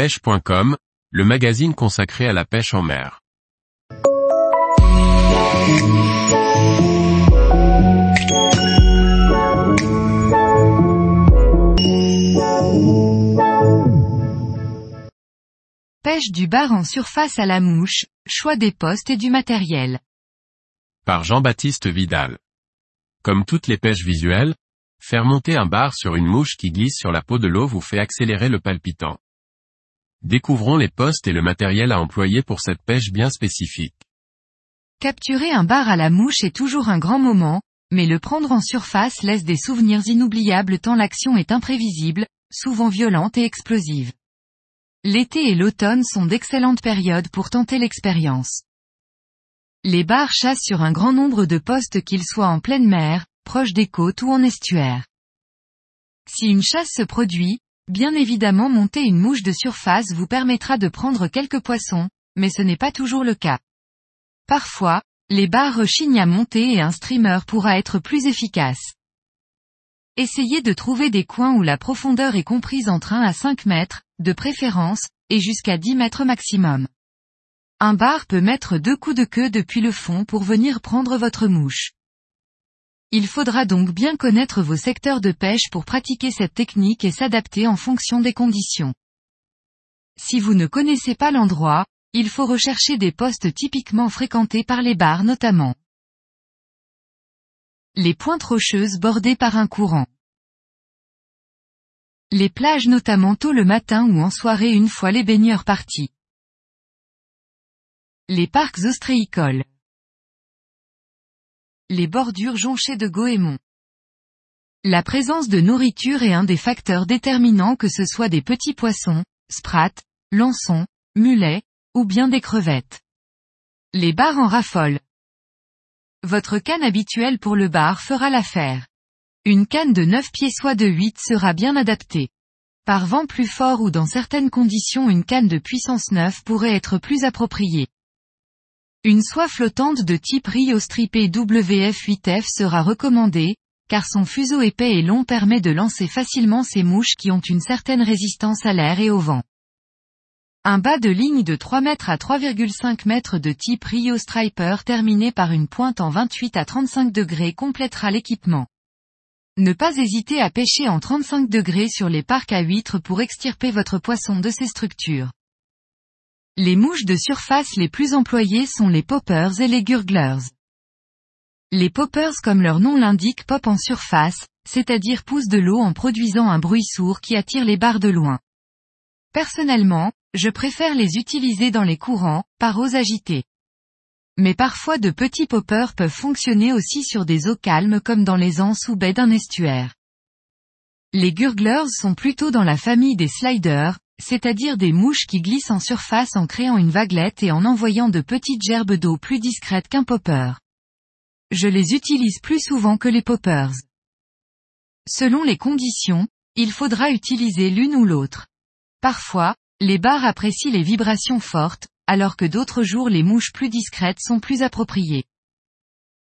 pêche.com, le magazine consacré à la pêche en mer. Pêche du bar en surface à la mouche, choix des postes et du matériel. Par Jean-Baptiste Vidal. Comme toutes les pêches visuelles, faire monter un bar sur une mouche qui glisse sur la peau de l'eau vous fait accélérer le palpitant. Découvrons les postes et le matériel à employer pour cette pêche bien spécifique. Capturer un bar à la mouche est toujours un grand moment, mais le prendre en surface laisse des souvenirs inoubliables tant l'action est imprévisible, souvent violente et explosive. L'été et l'automne sont d'excellentes périodes pour tenter l'expérience. Les bars chassent sur un grand nombre de postes qu'ils soient en pleine mer, proche des côtes ou en estuaire. Si une chasse se produit, bien évidemment monter une mouche de surface vous permettra de prendre quelques poissons, mais ce n'est pas toujours le cas. Parfois, les barres rechignent à monter et un streamer pourra être plus efficace. Essayez de trouver des coins où la profondeur est comprise entre 1 à 5 mètres, de préférence, et jusqu'à 10 mètres maximum. Un bar peut mettre deux coups de queue depuis le fond pour venir prendre votre mouche. Il faudra donc bien connaître vos secteurs de pêche pour pratiquer cette technique et s'adapter en fonction des conditions. Si vous ne connaissez pas l'endroit, il faut rechercher des postes typiquement fréquentés par les bars notamment. Les pointes rocheuses bordées par un courant. Les plages notamment tôt le matin ou en soirée une fois les baigneurs partis. Les parcs ostréicoles. Les bordures jonchées de goémons. La présence de nourriture est un des facteurs déterminants que ce soit des petits poissons, sprats, lançons, mulets, ou bien des crevettes. Les bars en raffolent. Votre canne habituelle pour le bar fera l'affaire. Une canne de 9 pieds soit de 8 sera bien adaptée. Par vent plus fort ou dans certaines conditions une canne de puissance 9 pourrait être plus appropriée. Une soie flottante de type Rio stripé WF8F sera recommandée, car son fuseau épais et long permet de lancer facilement ces mouches qui ont une certaine résistance à l'air et au vent. Un bas de ligne de 3 mètres à 3,5 mètres de type Rio Striper terminé par une pointe en 28 à 35 degrés complétera l'équipement. Ne pas hésiter à pêcher en 35 degrés sur les parcs à huîtres pour extirper votre poisson de ces structures. Les mouches de surface les plus employées sont les poppers et les gurglers. Les poppers comme leur nom l'indique pop en surface, c'est-à-dire poussent de l'eau en produisant un bruit sourd qui attire les barres de loin. Personnellement, je préfère les utiliser dans les courants, par eaux agitées. Mais parfois de petits poppers peuvent fonctionner aussi sur des eaux calmes comme dans les anses ou baies d'un estuaire. Les gurglers sont plutôt dans la famille des sliders, c'est-à-dire des mouches qui glissent en surface en créant une vaguelette et en envoyant de petites gerbes d'eau plus discrètes qu'un popper. Je les utilise plus souvent que les poppers. Selon les conditions, il faudra utiliser l'une ou l'autre. Parfois, les bars apprécient les vibrations fortes, alors que d'autres jours les mouches plus discrètes sont plus appropriées.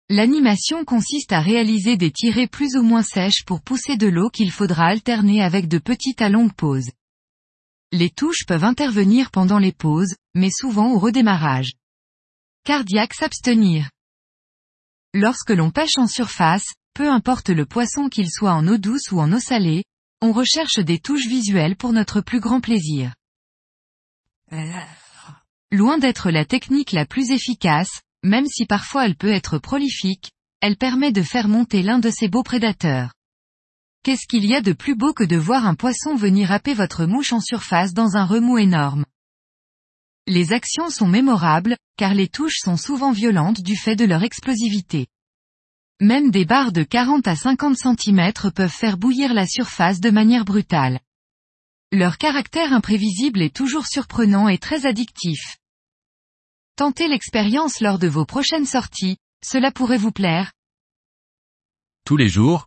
L'animation consiste à réaliser des tirées plus ou moins sèches pour pousser de l'eau qu'il faudra alterner avec de petites à longues pauses. Les touches peuvent intervenir pendant les pauses, mais souvent au redémarrage. Cardiaque s'abstenir. Lorsque l'on pêche en surface, peu importe le poisson qu'il soit en eau douce ou en eau salée, on recherche des touches visuelles pour notre plus grand plaisir. Loin d'être la technique la plus efficace, même si parfois elle peut être prolifique, elle permet de faire monter l'un de ces beaux prédateurs. Qu'est-ce qu'il y a de plus beau que de voir un poisson venir happer votre mouche en surface dans un remous énorme? Les actions sont mémorables, car les touches sont souvent violentes du fait de leur explosivité. Même des barres de 40 à 50 cm peuvent faire bouillir la surface de manière brutale. Leur caractère imprévisible est toujours surprenant et très addictif. Tentez l'expérience lors de vos prochaines sorties, cela pourrait vous plaire. Tous les jours,